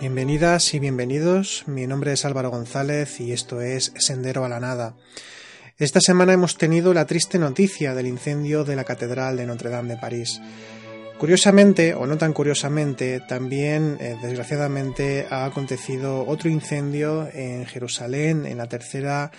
Bienvenidas y bienvenidos, mi nombre es Álvaro González y esto es Sendero a la Nada. Esta semana hemos tenido la triste noticia del incendio de la Catedral de Notre Dame de París. Curiosamente, o no tan curiosamente, también, eh, desgraciadamente, ha acontecido otro incendio en Jerusalén, en la tercera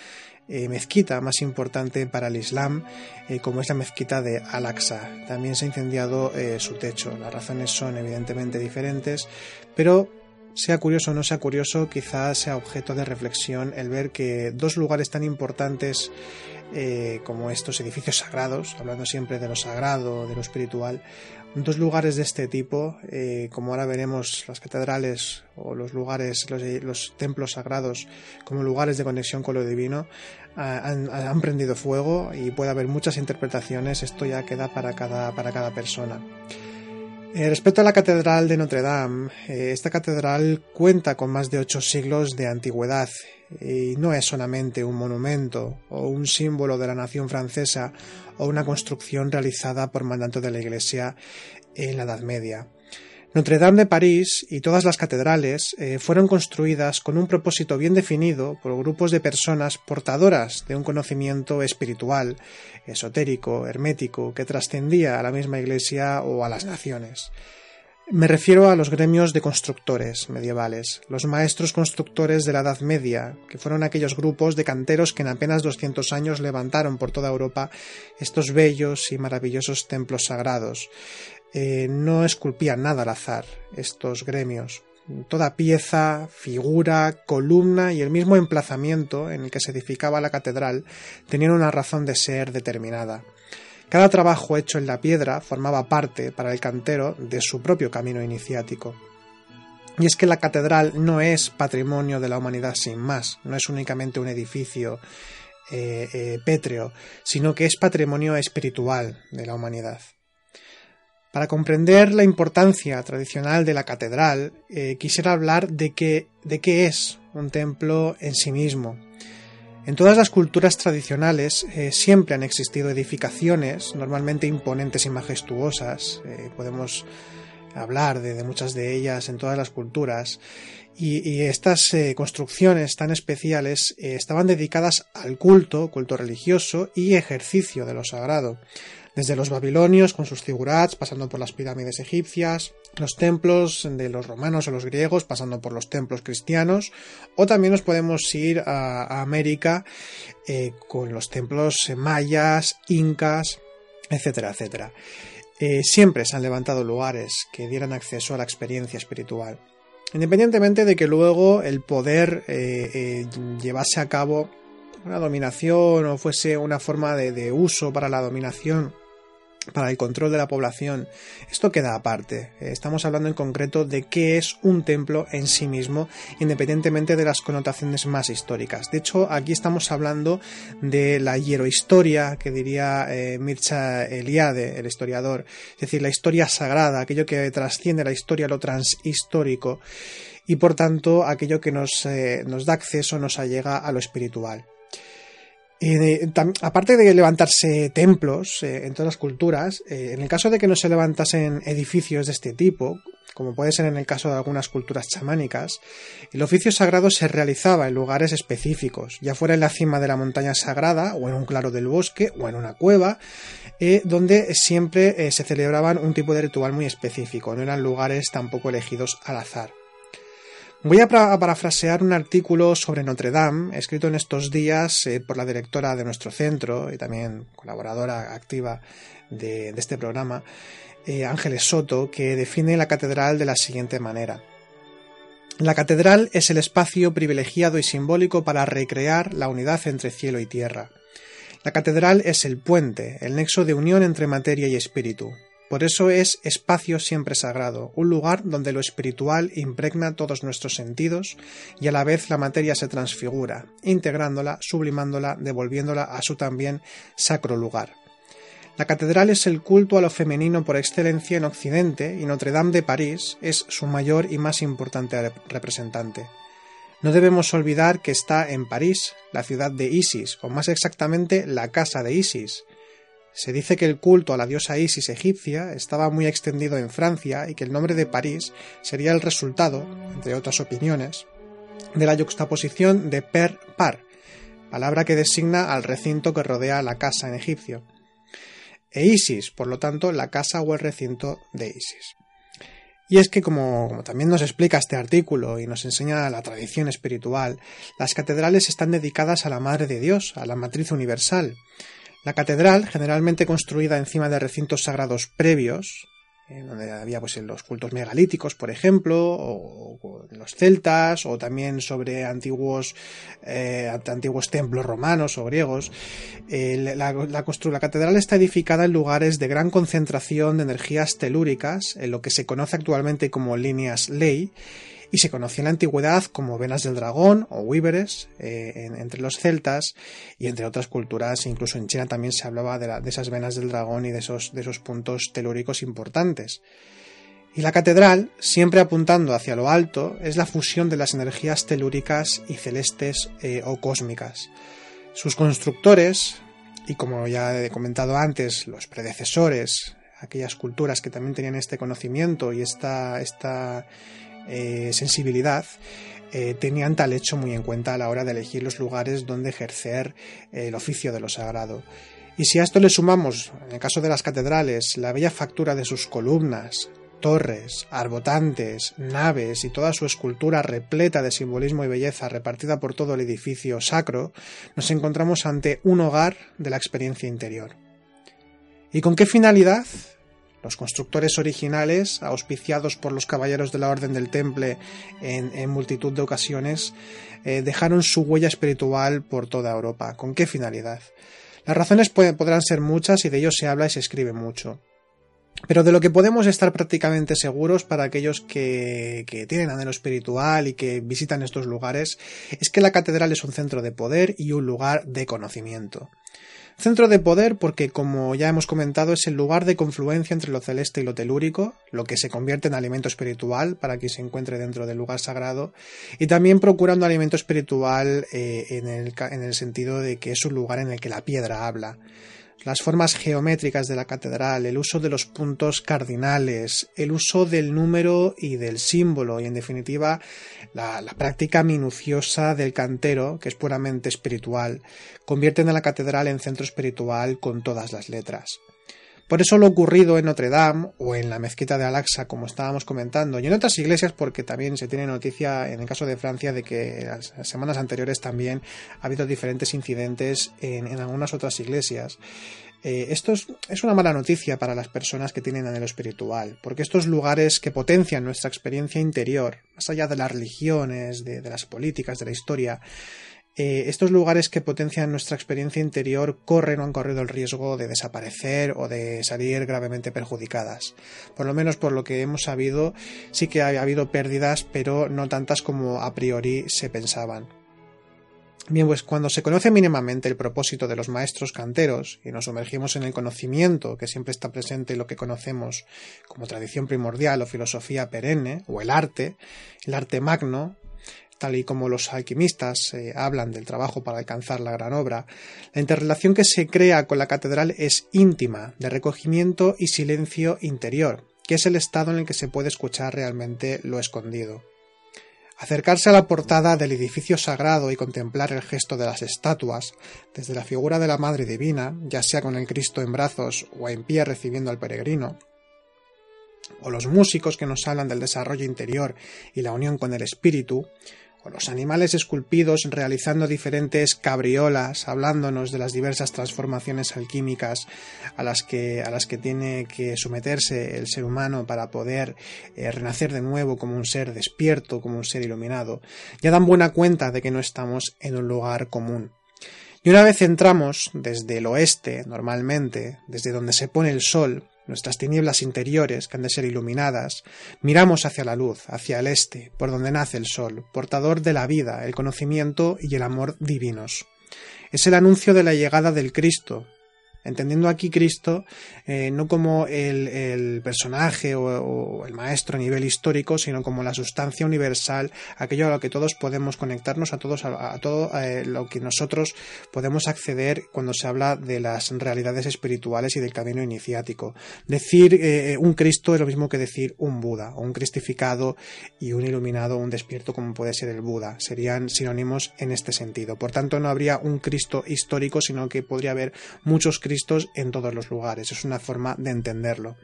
eh, mezquita más importante para el Islam, eh, como es la mezquita de Al-Aqsa. También se ha incendiado su techo. Las razones son evidentemente diferentes, pero sea curioso o no sea curioso, quizás sea objeto de reflexión el ver que dos lugares tan importantes eh, como estos edificios sagrados, hablando siempre de lo sagrado, de lo espiritual, dos lugares de este tipo, eh, como ahora veremos las catedrales o los lugares, los, templos sagrados como lugares de conexión con lo divino, han, han, prendido fuego y puede haber muchas interpretaciones, esto ya queda para cada, para cada persona. Eh, respecto a la Catedral de Notre Dame, eh, esta catedral cuenta con más de ocho siglos de antigüedad y no es solamente un monumento o un símbolo de la nación francesa o una construcción realizada por mandato de la Iglesia en la Edad Media. Notre Dame de París y todas las catedrales eh, fueron construidas con un propósito bien definido por grupos de personas portadoras de un conocimiento espiritual, esotérico, hermético, que trascendía a la misma Iglesia o a las naciones. Me refiero a los gremios de constructores medievales, los maestros constructores de la Edad Media, que fueron aquellos grupos de canteros que en apenas 200 años levantaron por toda Europa estos bellos y maravillosos templos sagrados, eh, no esculpían nada al azar estos gremios. Toda pieza, figura, columna y el mismo emplazamiento en el que se edificaba la catedral tenían una razón de ser determinada. Cada trabajo hecho en la piedra formaba parte, para el cantero, de su propio camino iniciático. Y es que la catedral no es patrimonio de la humanidad sin más, no es únicamente un edificio eh, eh, pétreo, sino que es patrimonio espiritual de la humanidad. Para comprender la importancia tradicional de la catedral, eh, quisiera hablar de, de qué es un templo en sí mismo. En todas las culturas tradicionales eh, siempre han existido edificaciones, normalmente imponentes y majestuosas. Eh, podemos hablar de, muchas de ellas en todas las culturas. Y, estas construcciones tan especiales estaban dedicadas al culto, culto religioso y ejercicio de lo sagrado desde los babilonios con sus figurats, pasando por las pirámides egipcias, los templos de los romanos o los griegos, pasando por los templos cristianos, o también nos podemos ir a, América eh, con los templos mayas, incas, etcétera, etcétera. Eh, siempre se han levantado lugares que dieran acceso a la experiencia espiritual. Independientemente de que luego el poder eh, llevase a cabo una dominación o fuese una forma de uso para la dominación para el control de la población. Esto queda aparte. Estamos hablando en concreto de qué es un templo en sí mismo, independientemente de las connotaciones más históricas. De hecho, aquí estamos hablando de la hierohistoria que diría eh, Mircea Eliade, el historiador, es decir, la historia sagrada, aquello que trasciende la historia, lo transhistórico, y por tanto aquello que nos, eh, nos da acceso, nos allega a lo espiritual aparte de levantarse templos eh, en todas las culturas, eh, en el caso de que no se levantasen edificios de este tipo, como puede ser en el caso de algunas culturas chamánicas, el oficio sagrado se realizaba en lugares específicos, ya fuera en la cima de la montaña sagrada, o en un claro del bosque, o en una cueva, eh, donde siempre se celebraban un tipo de ritual muy específico, no eran lugares tampoco elegidos al azar. Voy a, parafrasear un artículo sobre Notre Dame, escrito en estos días eh, por la directora de nuestro centro y también colaboradora activa de, este programa, eh, Ángeles Soto, que define la catedral de la siguiente manera. La catedral es el espacio privilegiado y simbólico para recrear la unidad entre cielo y tierra. La catedral es el puente, el nexo de unión entre materia y espíritu. Por eso es espacio siempre sagrado, un lugar donde lo espiritual impregna todos nuestros sentidos y a la vez la materia se transfigura, integrándola, sublimándola, devolviéndola a su también sacro lugar. La catedral es el culto a lo femenino por excelencia en Occidente y Notre Dame de París es su mayor y más importante representante. No debemos olvidar que está en París, la ciudad de Isis, o más exactamente la casa de Isis. Se dice que el culto a la diosa Isis egipcia estaba muy extendido en Francia y que el nombre de París sería el resultado, entre otras opiniones, de la yuxtaposición de per par, palabra que designa al recinto que rodea la casa en egipcio e Isis, por lo tanto, la casa o el recinto de Isis. Y es que, como, también nos explica este artículo y nos enseña la tradición espiritual, las catedrales están dedicadas a la Madre de Dios, a la Matriz Universal. La catedral, generalmente construida encima de recintos sagrados previos, donde había pues en los cultos megalíticos, por ejemplo, o, los celtas, o también sobre antiguos, eh, antiguos templos romanos o griegos. la, la, la catedral está edificada en lugares de gran concentración de energías telúricas, en lo que se conoce actualmente como líneas ley, y se conocía en la antigüedad como venas del dragón o víveres eh, entre los celtas y entre otras culturas, incluso en China también se hablaba de, de esas venas del dragón y de esos, de esos puntos telúricos importantes. Y la catedral, siempre apuntando hacia lo alto, es la fusión de las energías telúricas y celestes eh, o cósmicas. Sus constructores, y como ya he comentado antes, los predecesores, aquellas culturas que también tenían este conocimiento y esta, esta, eh, sensibilidad, eh, tenían tal hecho muy en cuenta a la hora de elegir los lugares donde ejercer eh, el oficio de lo sagrado. Y si a esto le sumamos, en el caso de las catedrales, la bella factura de sus columnas, torres, arbotantes, naves y toda su escultura repleta de simbolismo y belleza repartida por todo el edificio sacro, nos encontramos ante un hogar de la experiencia interior. ¿Y con qué finalidad? Los constructores originales, auspiciados por los caballeros de la Orden del Temple en, multitud de ocasiones, eh, dejaron su huella espiritual por toda Europa. ¿Con qué finalidad? Las razones podrán ser muchas y de ello se habla y se escribe mucho. Pero de lo que podemos estar prácticamente seguros para aquellos que, que, tienen anhelo espiritual y que visitan estos lugares es que la catedral es un centro de poder y un lugar de conocimiento. Centro de poder porque, como ya hemos comentado, es el lugar de confluencia entre lo celeste y lo telúrico, lo que se convierte en alimento espiritual para quien se encuentre dentro del lugar sagrado, y también procurando alimento espiritual eh, en, el, en el sentido de que es un lugar en el que la piedra habla las formas geométricas de la catedral, el uso de los puntos cardinales, el uso del número y del símbolo y en definitiva la, práctica minuciosa del cantero, que es puramente espiritual, convierten a la catedral en centro espiritual con todas las letras. Por eso lo ocurrido en Notre Dame o en la mezquita de Al-Aqsa, como estábamos comentando, y en otras iglesias, porque también se tiene noticia en el caso de Francia de que las semanas anteriores también ha habido diferentes incidentes en, algunas otras iglesias. Eh, esto es, una mala noticia para las personas que tienen anhelo espiritual, porque estos lugares que potencian nuestra experiencia interior, más allá de las religiones, de las políticas, de la historia, eh, estos lugares que potencian nuestra experiencia interior corren o han corrido el riesgo de desaparecer o de salir gravemente perjudicadas. Por lo menos por lo que hemos sabido, sí que ha habido pérdidas, pero no tantas como a priori se pensaban. Bien, pues cuando se conoce mínimamente el propósito de los maestros canteros y nos sumergimos en el conocimiento que siempre está presente en lo que conocemos como tradición primordial o filosofía perenne, o el arte, el arte magno, tal y como los alquimistas eh, hablan del trabajo para alcanzar la gran obra, la interrelación que se crea con la catedral es íntima, de recogimiento y silencio interior, que es el estado en el que se puede escuchar realmente lo escondido. Acercarse a la portada del edificio sagrado y contemplar el gesto de las estatuas, desde la figura de la Madre Divina, ya sea con el Cristo en brazos o en pie recibiendo al peregrino, o los músicos que nos hablan del desarrollo interior y la unión con el espíritu, los animales esculpidos realizando diferentes cabriolas, hablándonos de las diversas transformaciones alquímicas a las que, a las que tiene que someterse el ser humano para poder eh, renacer de nuevo como un ser despierto, como un ser iluminado, ya dan buena cuenta de que no estamos en un lugar común. Y una vez entramos desde el oeste, normalmente, desde donde se pone el sol, nuestras tinieblas interiores, que han de ser iluminadas, miramos hacia la luz, hacia el este, por donde nace el sol, portador de la vida, el conocimiento y el amor divinos. Es el anuncio de la llegada del Cristo, entendiendo aquí Cristo eh, no como el, personaje o, el maestro a nivel histórico, sino como la sustancia universal, aquello a lo que todos podemos conectarnos, a todos a, todo eh, lo que nosotros podemos acceder cuando se habla de las realidades espirituales y del camino iniciático. Decir eh, un Cristo es lo mismo que decir un Buda, o un cristificado y un iluminado, un despierto como puede ser el Buda. Serían sinónimos en este sentido. Por tanto, no habría un Cristo histórico, sino que podría haber muchos Cristos en todos los lugares. Es una forma de entenderlo.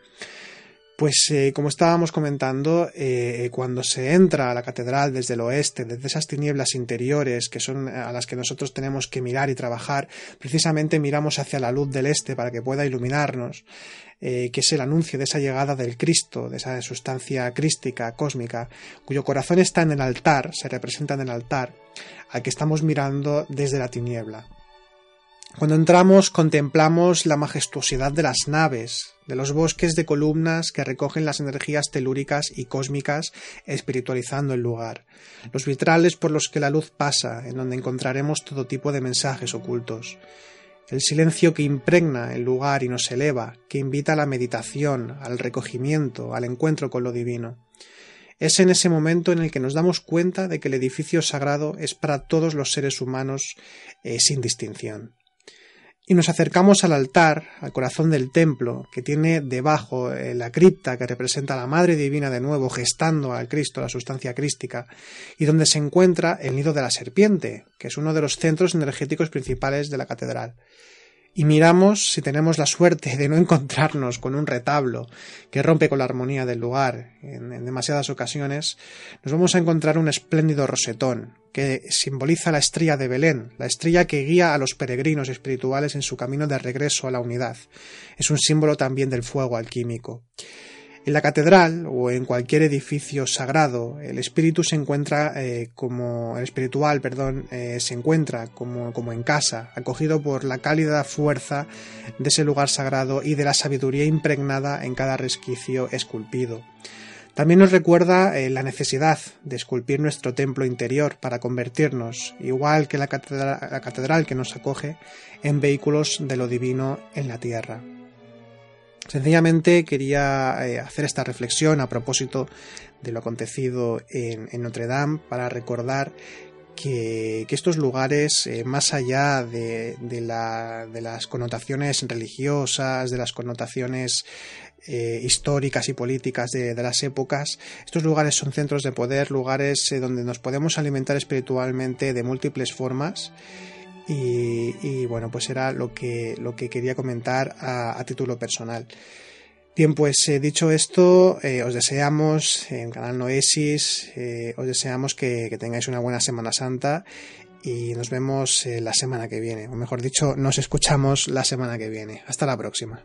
Pues eh, como estábamos comentando, eh, cuando se entra a la catedral desde el oeste, desde esas tinieblas interiores que son a las que nosotros tenemos que mirar y trabajar, precisamente miramos hacia la luz del este para que pueda iluminarnos, eh, que es el anuncio de esa llegada del Cristo, de esa sustancia crística, cósmica, cuyo corazón está en el altar, se representa en el altar, al que estamos mirando desde la tiniebla. Cuando entramos contemplamos la majestuosidad de las naves, de los bosques de columnas que recogen las energías telúricas y cósmicas espiritualizando el lugar, los vitrales por los que la luz pasa, en donde encontraremos todo tipo de mensajes ocultos, el silencio que impregna el lugar y nos eleva, que invita a la meditación, al recogimiento, al encuentro con lo divino. Es en ese momento en el que nos damos cuenta de que el edificio sagrado es para todos los seres humanos eh, sin distinción y nos acercamos al altar, al corazón del templo, que tiene debajo eh, la cripta que representa a la Madre Divina de nuevo gestando al Cristo, la sustancia crística, y donde se encuentra el nido de la serpiente, que es uno de los centros energéticos principales de la catedral y miramos si tenemos la suerte de no encontrarnos con un retablo que rompe con la armonía del lugar en, demasiadas ocasiones, nos vamos a encontrar un espléndido rosetón que simboliza la estrella de Belén, la estrella que guía a los peregrinos espirituales en su camino de regreso a la unidad. Es un símbolo también del fuego alquímico. En la catedral o en cualquier edificio sagrado, el espíritu se encuentra eh, como el espiritual, perdón, eh, se encuentra como, como en casa, acogido por la cálida fuerza de ese lugar sagrado y de la sabiduría impregnada en cada resquicio esculpido. También nos recuerda eh, la necesidad de esculpir nuestro templo interior para convertirnos, igual que la catedral que nos acoge, en vehículos de lo divino en la tierra. Sencillamente quería eh, hacer esta reflexión a propósito de lo acontecido en, Notre Dame para recordar que, estos lugares, eh, más allá de, las connotaciones religiosas, de las connotaciones eh, históricas y políticas de, las épocas, estos lugares son centros de poder, lugares donde nos podemos alimentar espiritualmente de múltiples formas y, bueno, pues era lo que, lo que quería comentar a, título personal. Bien, pues eh, dicho esto, eh, os deseamos en Canal Noesis, eh, os deseamos que, que, tengáis una buena Semana Santa y nos vemos la semana que viene, o mejor dicho, nos escuchamos la semana que viene. Hasta la próxima.